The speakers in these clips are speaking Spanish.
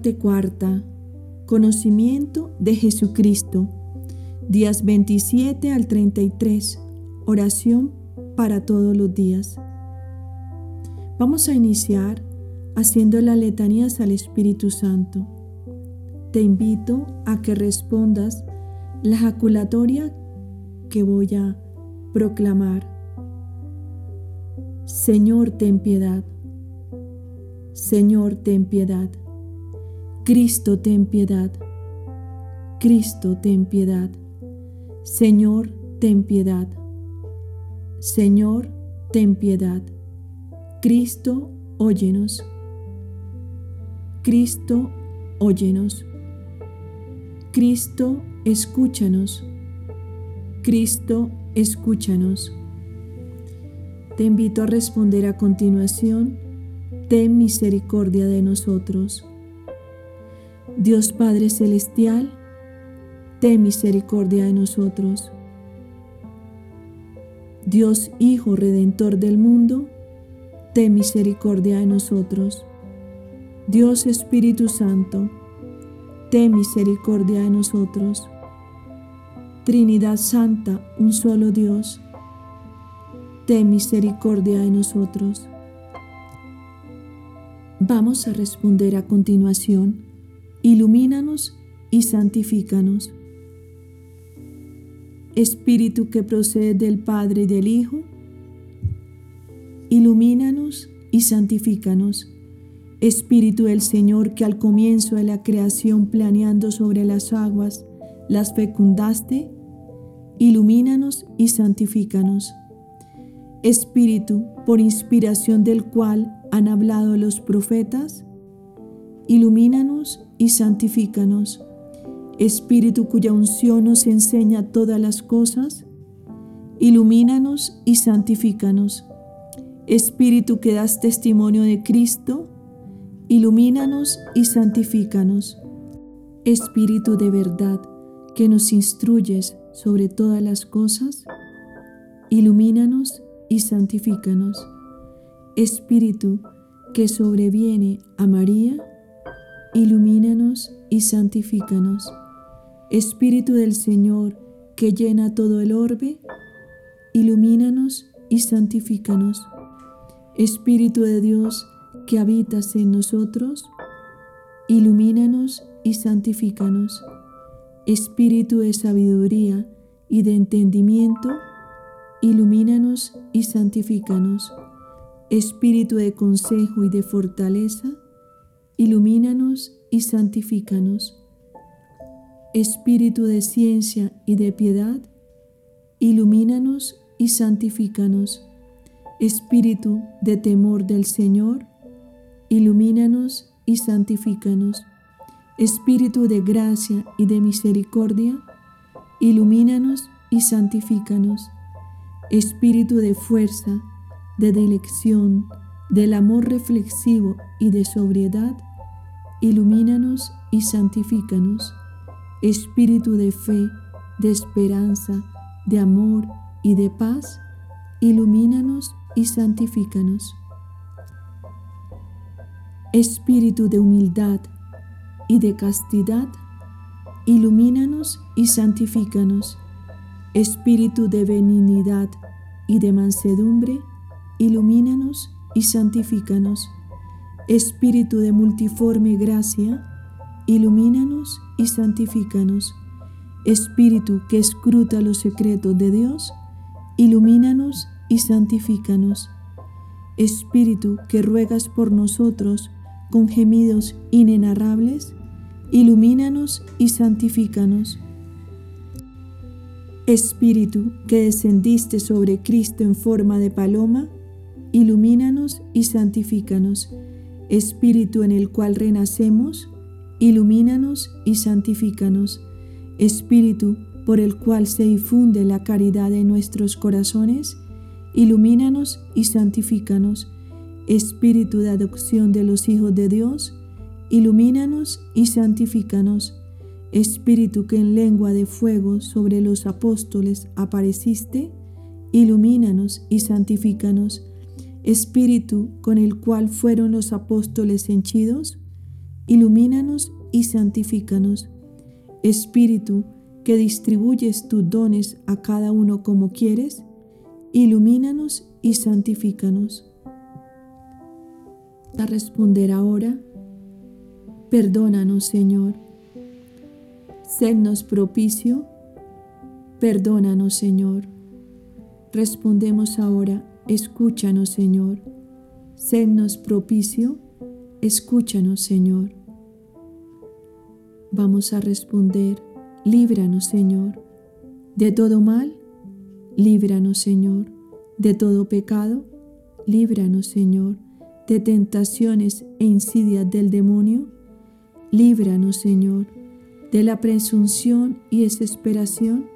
Parte cuarta. Conocimiento de Jesucristo. Días 27 al 33. Oración para todos los días. Vamos a iniciar haciendo las letanías al Espíritu Santo. Te invito a que respondas la jaculatoria que voy a proclamar. Señor, ten piedad. Señor, ten piedad. Cristo, ten piedad. Cristo, ten piedad. Señor, ten piedad. Señor, ten piedad. Cristo, óyenos. Cristo, óyenos. Cristo, escúchanos. Cristo, escúchanos. Te invito a responder a continuación, ten misericordia de nosotros. Dios Padre Celestial, ten misericordia de nosotros. Dios Hijo Redentor del mundo, ten misericordia de nosotros. Dios Espíritu Santo, ten misericordia de nosotros. Trinidad Santa, un solo Dios, ten misericordia de nosotros. Vamos a responder a continuación, ilumínanos y santifícanos. Espíritu que procede del Padre y del Hijo, ilumínanos y santifícanos. Espíritu del Señor que al comienzo de la creación planeando sobre las aguas, las fecundaste, ilumínanos y santifícanos. Espíritu, por inspiración del cual han hablado los profetas, ilumínanos y santifícanos. Espíritu cuya unción nos enseña todas las cosas, ilumínanos y santifícanos. Espíritu que das testimonio de Cristo, ilumínanos y santifícanos. Espíritu de verdad, que nos instruyes sobre todas las cosas, ilumínanos y santifícanos. Espíritu que sobreviene a María, ilumínanos y santifícanos. Espíritu del Señor que llena todo el orbe, ilumínanos y santifícanos. Espíritu de Dios que habitas en nosotros, ilumínanos y santifícanos. Espíritu de sabiduría y de entendimiento, ilumínanos y santifícanos. Espíritu de consejo y de fortaleza, ilumínanos y santifícanos. Espíritu de ciencia y de piedad, ilumínanos y santifícanos. Espíritu de temor del Señor, ilumínanos y santifícanos. Espíritu de gracia y de misericordia, ilumínanos y santifícanos. Espíritu de fuerza, de dilección, del amor reflexivo y de sobriedad, ilumínanos y santifícanos. Espíritu de fe, de esperanza, de amor y de paz, ilumínanos y santifícanos. Espíritu de humildad y de castidad, ilumínanos y santifícanos. Espíritu de benignidad y de mansedumbre, ilumínanos y santifícanos. Espíritu de multiforme gracia, ilumínanos y santifícanos. Espíritu que escruta los secretos de Dios, ilumínanos y santifícanos. Espíritu que ruegas por nosotros, con gemidos inenarrables, ilumínanos y santifícanos. Espíritu que descendiste sobre Cristo en forma de paloma, ilumínanos y santifícanos. Espíritu en el cual renacemos, ilumínanos y santifícanos. Espíritu por el cual se difunde la caridad en nuestros corazones, ilumínanos y santifícanos Espíritu de adopción de los hijos de Dios, ilumínanos y santifícanos. Espíritu que en lengua de fuego sobre los apóstoles apareciste, ilumínanos y santifícanos. Espíritu con el cual fueron los apóstoles henchidos, ilumínanos y santifícanos. Espíritu, que distribuyes tus dones a cada uno como quieres, ilumínanos y santifícanos. A responder ahora, perdónanos Señor. Sednos propicio, perdónanos Señor. Respondemos ahora, escúchanos Señor. Sednos propicio, escúchanos Señor. Vamos a responder, líbranos Señor. De todo mal, líbranos Señor. De todo pecado, líbranos Señor. De tentaciones e insidias del demonio, líbranos Señor. De la presunción y desesperación,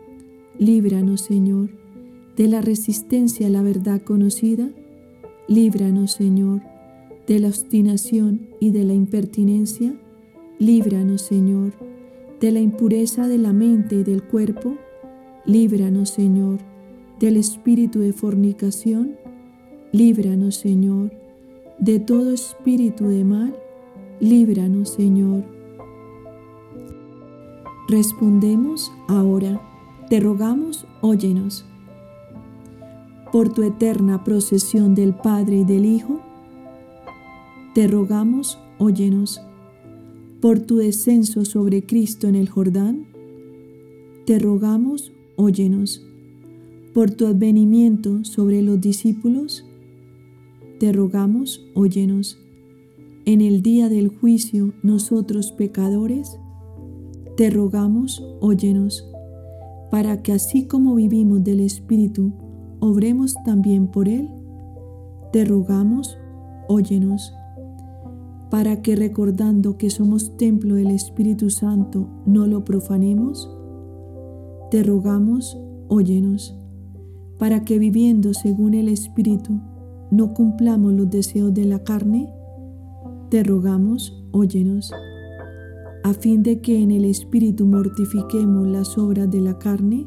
líbranos Señor. De la resistencia a la verdad conocida, líbranos Señor. De la obstinación y de la impertinencia, Líbranos, Señor, de la impureza de la mente y del cuerpo. Líbranos, Señor, del espíritu de fornicación. Líbranos, Señor, de todo espíritu de mal. Líbranos, Señor. Respondemos ahora, te rogamos, óyenos. Por tu eterna procesión del Padre y del Hijo, te rogamos, óyenos por tu descenso sobre Cristo en el Jordán, te rogamos, óyenos. Por tu advenimiento sobre los discípulos, te rogamos, óyenos. En el día del juicio, nosotros pecadores, te rogamos, óyenos, para que así como vivimos del Espíritu, obremos también por Él. Te rogamos, óyenos para que recordando que somos templo del Espíritu Santo no lo profanemos? Te rogamos, óyenos, para que viviendo según el Espíritu no cumplamos los deseos de la carne? Te rogamos, óyenos, a fin de que en el Espíritu mortifiquemos las obras de la carne?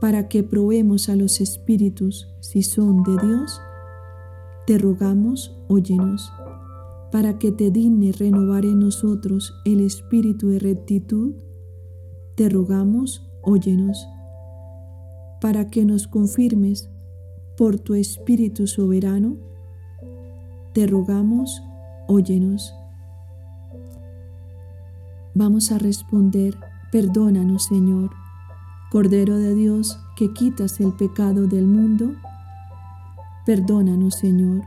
Para que probemos a los espíritus si son de Dios, te rogamos, óyenos para que te dignes renovar en nosotros el espíritu de rectitud, te rogamos, óyenos, para que nos confirmes por tu espíritu soberano, te rogamos, óyenos. Vamos a responder, perdónanos Señor, Cordero de Dios que quitas el pecado del mundo, perdónanos Señor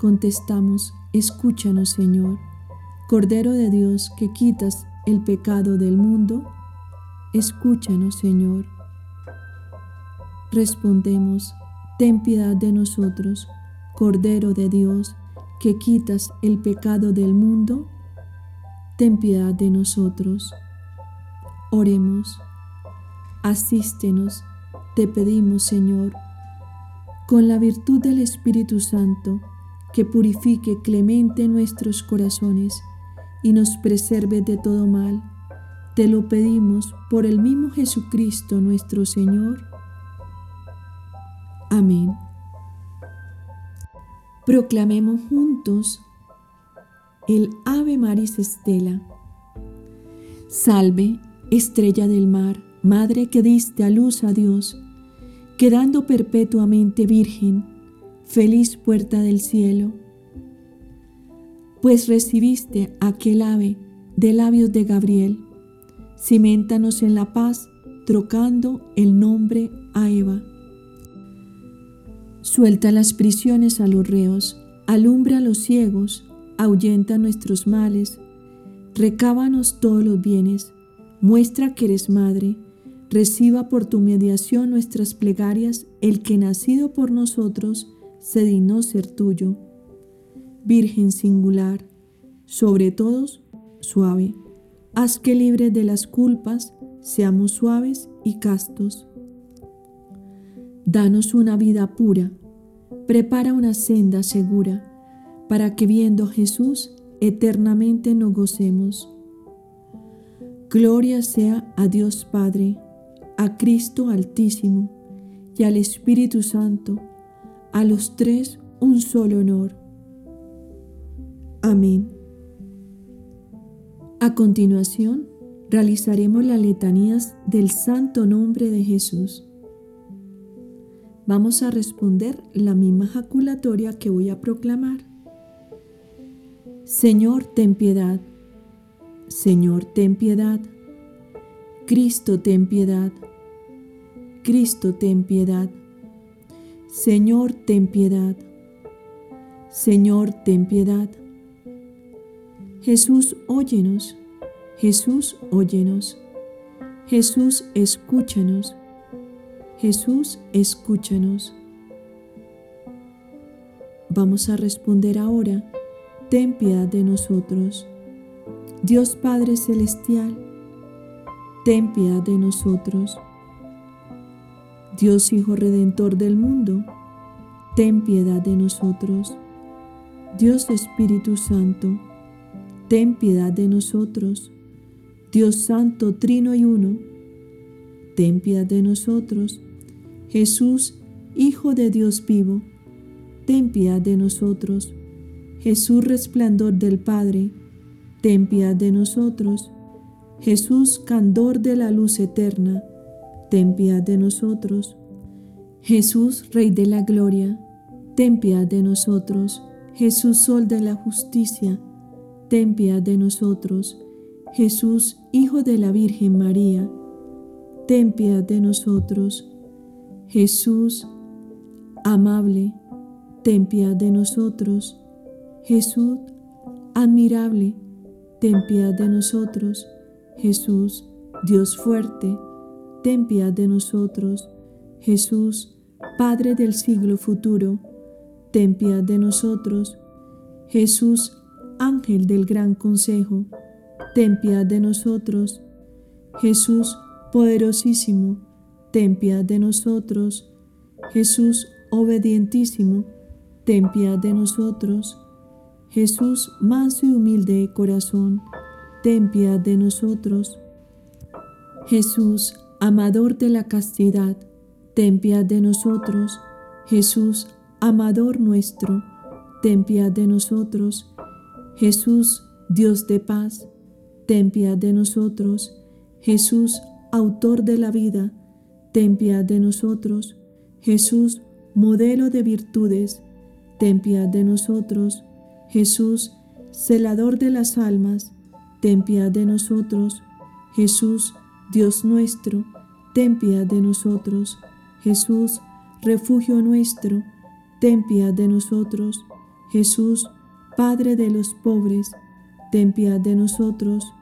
Contestamos, escúchanos Señor, Cordero de Dios que quitas el pecado del mundo, escúchanos Señor. Respondemos, ten piedad de nosotros, Cordero de Dios que quitas el pecado del mundo, ten piedad de nosotros. Oremos, asístenos, te pedimos Señor, con la virtud del Espíritu Santo, que purifique clemente nuestros corazones y nos preserve de todo mal. Te lo pedimos por el mismo Jesucristo nuestro Señor. Amén. Proclamemos juntos el Ave Maris Estela. Salve, estrella del mar, Madre que diste a luz a Dios, quedando perpetuamente virgen feliz puerta del cielo, pues recibiste aquel ave de labios de Gabriel, cimentanos en la paz, trocando el nombre a Eva. Suelta las prisiones a los reos, alumbra a los ciegos, ahuyenta nuestros males, recábanos todos los bienes, muestra que eres madre, reciba por tu mediación nuestras plegarias el que nacido por nosotros se dignó ser tuyo, Virgen singular, sobre todos suave, haz que libres de las culpas seamos suaves y castos. Danos una vida pura, prepara una senda segura, para que viendo Jesús eternamente nos gocemos. Gloria sea a Dios Padre, a Cristo Altísimo y al Espíritu Santo, a los tres un solo honor. Amén. A continuación, realizaremos las letanías del santo nombre de Jesús. Vamos a responder la misma jaculatoria que voy a proclamar. Señor, ten piedad. Señor, ten piedad. Cristo, ten piedad. Cristo, ten piedad. Señor, ten piedad. Señor, ten piedad. Jesús, óyenos. Jesús, óyenos. Jesús, escúchanos. Jesús, escúchanos. Vamos a responder ahora, ten piedad de nosotros. Dios Padre Celestial, ten piedad de nosotros. Dios Hijo Redentor del mundo, ten piedad de nosotros. Dios Espíritu Santo, ten piedad de nosotros. Dios Santo, Trino y Uno, ten piedad de nosotros. Jesús, Hijo de Dios vivo, ten piedad de nosotros. Jesús, resplandor del Padre, ten piedad de nosotros. Jesús, candor de la luz eterna, ten piedad de nosotros. Jesús, Rey de la Gloria, ten piedad de nosotros. Jesús, Sol de la Justicia, ten de nosotros. Jesús, Hijo de la Virgen María, ten piedad de nosotros. Jesús, amable, ten piedad de nosotros. Jesús, admirable, ten piedad de nosotros. Jesús, Dios fuerte, ten piedad de nosotros. Jesús, Padre del siglo futuro, ten de nosotros. Jesús, Ángel del gran consejo, ten piedad de nosotros. Jesús, poderosísimo, ten piedad de nosotros. Jesús, obedientísimo, ten piedad de nosotros. Jesús, manso y humilde de corazón, ten de nosotros. Jesús, amador de la castidad, ten piedad de nosotros. Jesús, amador nuestro, ten piedad de nosotros. Jesús, Dios de paz, ten piedad de nosotros. Jesús, autor de la vida, ten piedad de nosotros. Jesús, modelo de virtudes, ten piedad de nosotros. Jesús, celador de las almas, ten piedad de nosotros. Jesús, Dios nuestro, ten piedad de nosotros. Jesús, refugio nuestro, ten piedad de nosotros. Jesús, Padre de los pobres, ten piedad de nosotros.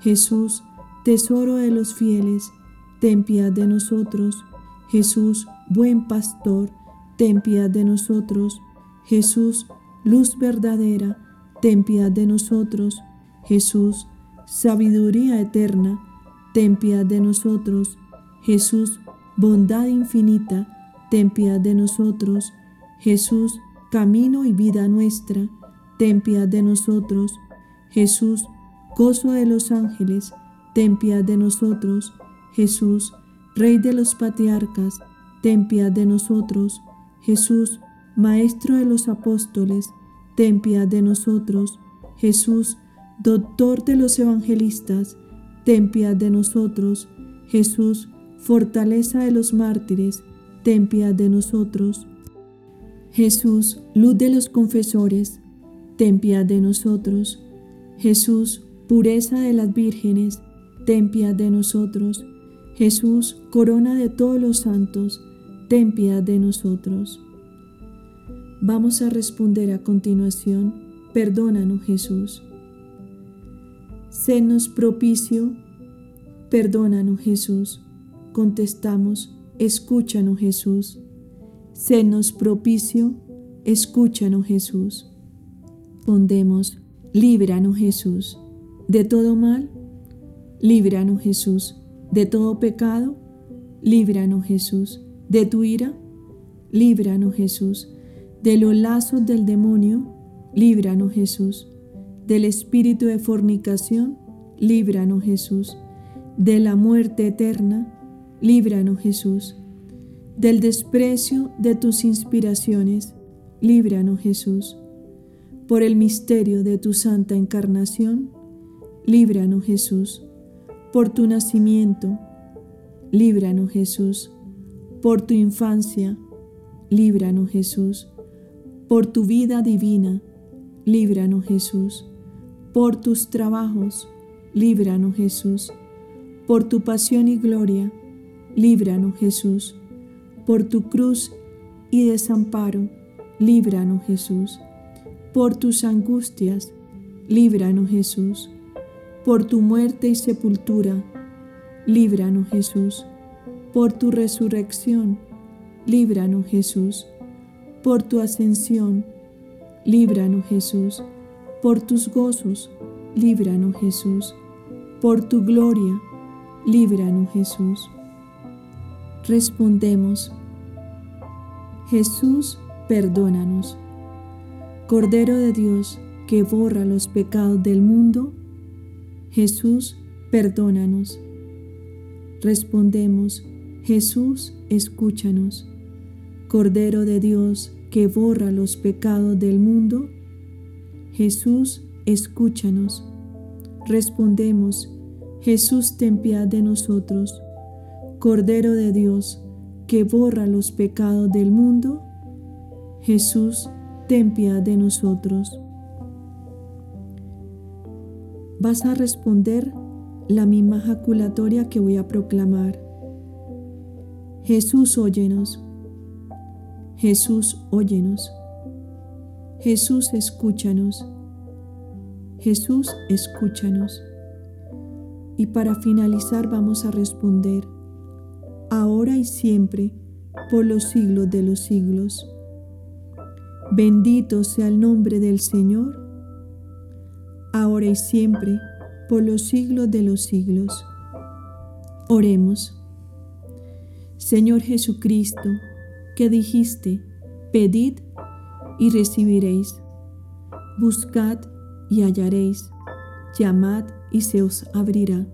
Jesús, tesoro de los fieles, ten piedad de nosotros. Jesús, buen pastor, ten piedad de nosotros. Jesús, luz verdadera, ten piedad de nosotros. Jesús, sabiduría eterna, ten piedad de nosotros. Jesús, bondad infinita, ten piedad de nosotros. Jesús, camino y vida nuestra, ten piedad de nosotros. Jesús, gozo de los ángeles, ten piedad de nosotros. Jesús, Rey de los patriarcas, ten piedad de nosotros. Jesús, Maestro de los apóstoles, ten piedad de nosotros. Jesús, Doctor de los evangelistas, ten piedad de nosotros. Jesús, fortaleza de los mártires, ten piedad de nosotros. Jesús, luz de los confesores, ten piedad de nosotros. Jesús, pureza de las vírgenes, ten piedad de nosotros. Jesús, corona de todos los santos, ten piedad de nosotros. Vamos a responder a continuación, perdónanos Jesús. Senos propicio, perdónanos Jesús. Contestamos, escúchanos Jesús. Senos propicio, escúchanos Jesús. Pondemos, líbranos Jesús. De todo mal, líbranos Jesús. De todo pecado, líbranos Jesús. De tu ira, líbranos Jesús. De los lazos del demonio, líbranos Jesús. Del espíritu de fornicación, líbranos Jesús. De la muerte eterna, líbranos Jesús. Del desprecio de tus inspiraciones, líbranos Jesús. Por el misterio de tu santa encarnación, líbranos Jesús. Por tu nacimiento, líbranos Jesús. Por tu infancia, líbranos Jesús. Por tu vida divina, líbranos Jesús. Por tus trabajos, líbranos Jesús. Por tu pasión y gloria, líbranos Jesús. Por tu cruz y desamparo, líbranos Jesús. Por tus angustias, líbranos Jesús. Por tu muerte y sepultura, líbranos Jesús. Por tu resurrección, líbranos Jesús. Por tu ascensión, líbranos Jesús. Por tus gozos, líbranos Jesús. Por tu gloria, líbranos Jesús. Respondemos, Jesús, perdónanos. Cordero de Dios, que borra los pecados del mundo, Jesús, perdónanos. Respondemos, Jesús, escúchanos. Cordero de Dios, que borra los pecados del mundo, Jesús, escúchanos. Respondemos, Jesús, ten piedad de nosotros. Cordero de Dios, que borra los pecados del mundo, Jesús, ten piedad de nosotros. Vas a responder la misma jaculatoria que voy a proclamar. Jesús, óyenos. Jesús, óyenos. Jesús, escúchanos. Jesús, escúchanos. Y para finalizar vamos a responder, ahora y siempre, por los siglos de los siglos. Bendito sea el nombre del Señor, ahora y siempre, por los siglos de los siglos. Oremos. Señor Jesucristo, que dijiste, pedid y recibiréis, buscad y hallaréis, llamad y se os abrirá.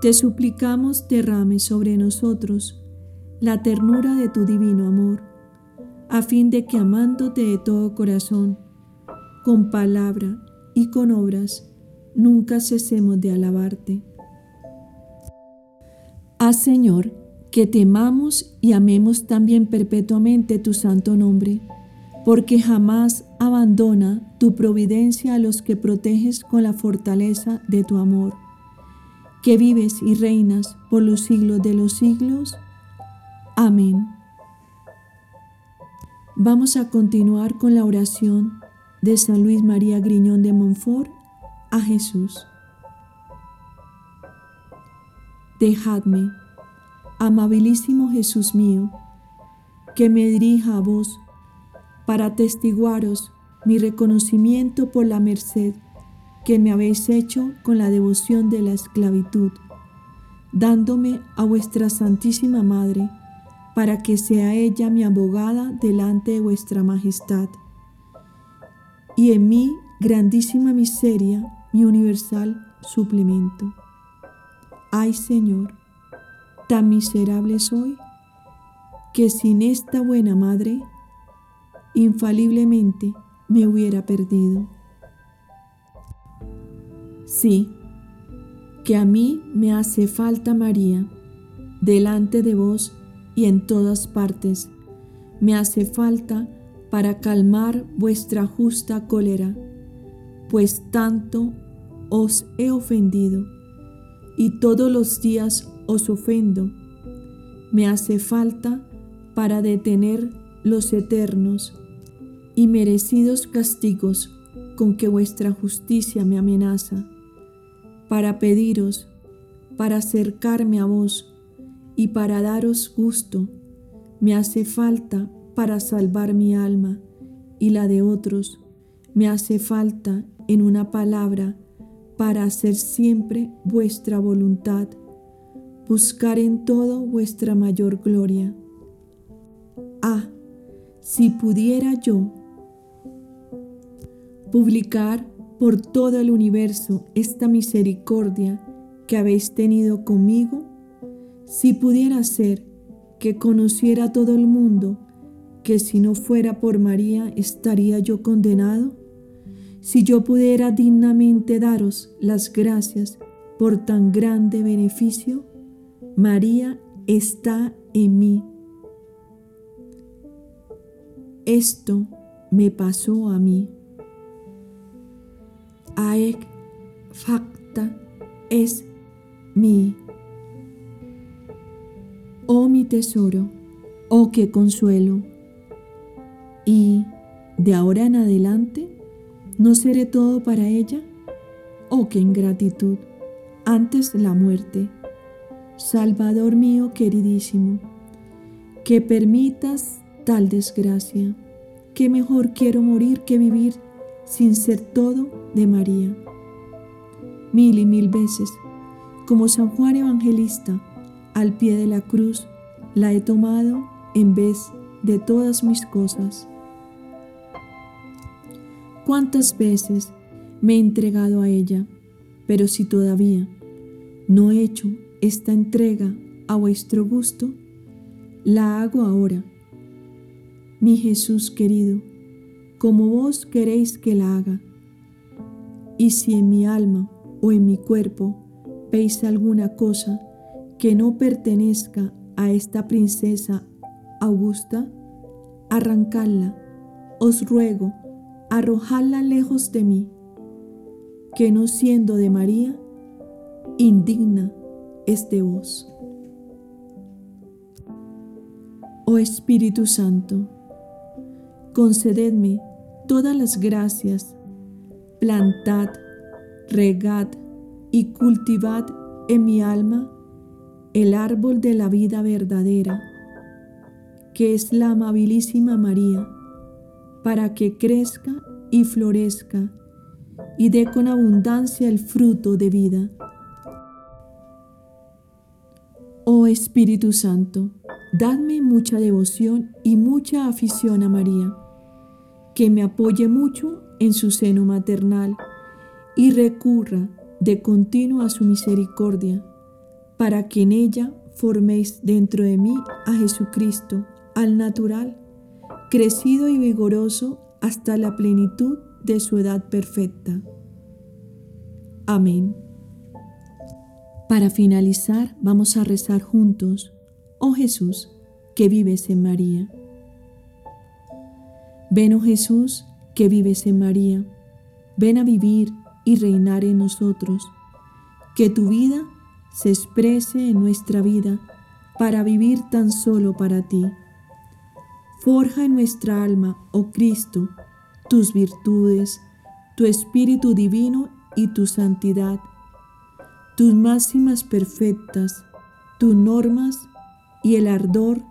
Te suplicamos derrame sobre nosotros la ternura de tu divino amor, a fin de que amándote de todo corazón, con palabra y con obras, nunca cesemos de alabarte. Haz, Señor, que temamos y amemos también perpetuamente tu santo nombre, porque jamás abandona tu providencia a los que proteges con la fortaleza de tu amor, que vives y reinas por los siglos de los siglos. Amén. Vamos a continuar con la oración de San Luis María Griñón de Montfort a Jesús. Dejadme, amabilísimo Jesús mío, que me dirija a vos para atestiguaros mi reconocimiento por la merced que me habéis hecho con la devoción de la esclavitud, dándome a vuestra Santísima Madre, para que sea ella mi abogada delante de vuestra Majestad. Y en mí grandísima miseria, mi universal suplemento. Ay Señor, tan miserable soy, que sin esta buena madre, infaliblemente me hubiera perdido. Sí, que a mí me hace falta María, delante de vos y en todas partes. Me hace falta para calmar vuestra justa cólera, pues tanto os he ofendido y todos los días os ofendo. Me hace falta para detener los eternos y merecidos castigos con que vuestra justicia me amenaza, para pediros, para acercarme a vos y para daros gusto, me hace falta para salvar mi alma y la de otros, me hace falta en una palabra para hacer siempre vuestra voluntad, buscar en todo vuestra mayor gloria. Ah, si pudiera yo publicar por todo el universo esta misericordia que habéis tenido conmigo, si pudiera ser que conociera todo el mundo que si no fuera por María estaría yo condenado, si yo pudiera dignamente daros las gracias por tan grande beneficio, María está en mí. Esto me pasó a mí. Aec facta es mi. Oh mi tesoro, oh qué consuelo. Y de ahora en adelante, ¿No seré todo para ella? Oh, qué ingratitud. Antes la muerte. Salvador mío queridísimo, que permitas tal desgracia, que mejor quiero morir que vivir sin ser todo de María. Mil y mil veces, como San Juan Evangelista, al pie de la cruz, la he tomado en vez de todas mis cosas. ¿Cuántas veces me he entregado a ella? Pero si todavía no he hecho esta entrega a vuestro gusto, la hago ahora. Mi Jesús querido, como vos queréis que la haga. Y si en mi alma o en mi cuerpo veis alguna cosa que no pertenezca a esta princesa augusta, arrancadla, os ruego arrojadla lejos de mí, que no siendo de María, indigna es de vos. Oh Espíritu Santo, concededme todas las gracias, plantad, regad y cultivad en mi alma el árbol de la vida verdadera, que es la amabilísima María para que crezca y florezca y dé con abundancia el fruto de vida. Oh Espíritu Santo, dadme mucha devoción y mucha afición a María, que me apoye mucho en su seno maternal y recurra de continuo a su misericordia, para que en ella forméis dentro de mí a Jesucristo, al natural crecido y vigoroso hasta la plenitud de su edad perfecta. Amén. Para finalizar, vamos a rezar juntos, oh Jesús, que vives en María. Ven, oh Jesús, que vives en María, ven a vivir y reinar en nosotros, que tu vida se exprese en nuestra vida para vivir tan solo para ti. Forja en nuestra alma, oh Cristo, tus virtudes, tu Espíritu Divino y tu santidad, tus máximas perfectas, tus normas y el ardor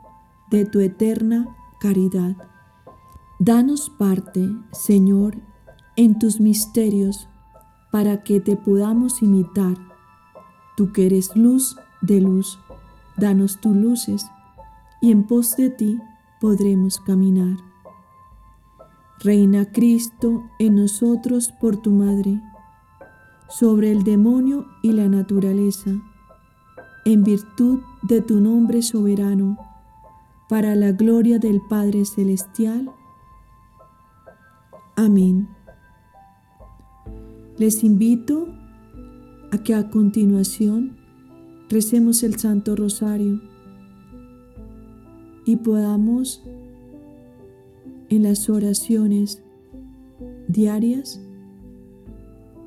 de tu eterna caridad. Danos parte, Señor, en tus misterios, para que te podamos imitar. Tú que eres luz de luz, danos tus luces, y en pos de ti podremos caminar. Reina Cristo en nosotros por tu Madre, sobre el demonio y la naturaleza, en virtud de tu nombre soberano, para la gloria del Padre Celestial. Amén. Les invito a que a continuación recemos el Santo Rosario y podamos en las oraciones diarias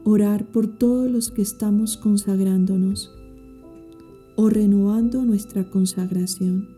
orar por todos los que estamos consagrándonos o renovando nuestra consagración.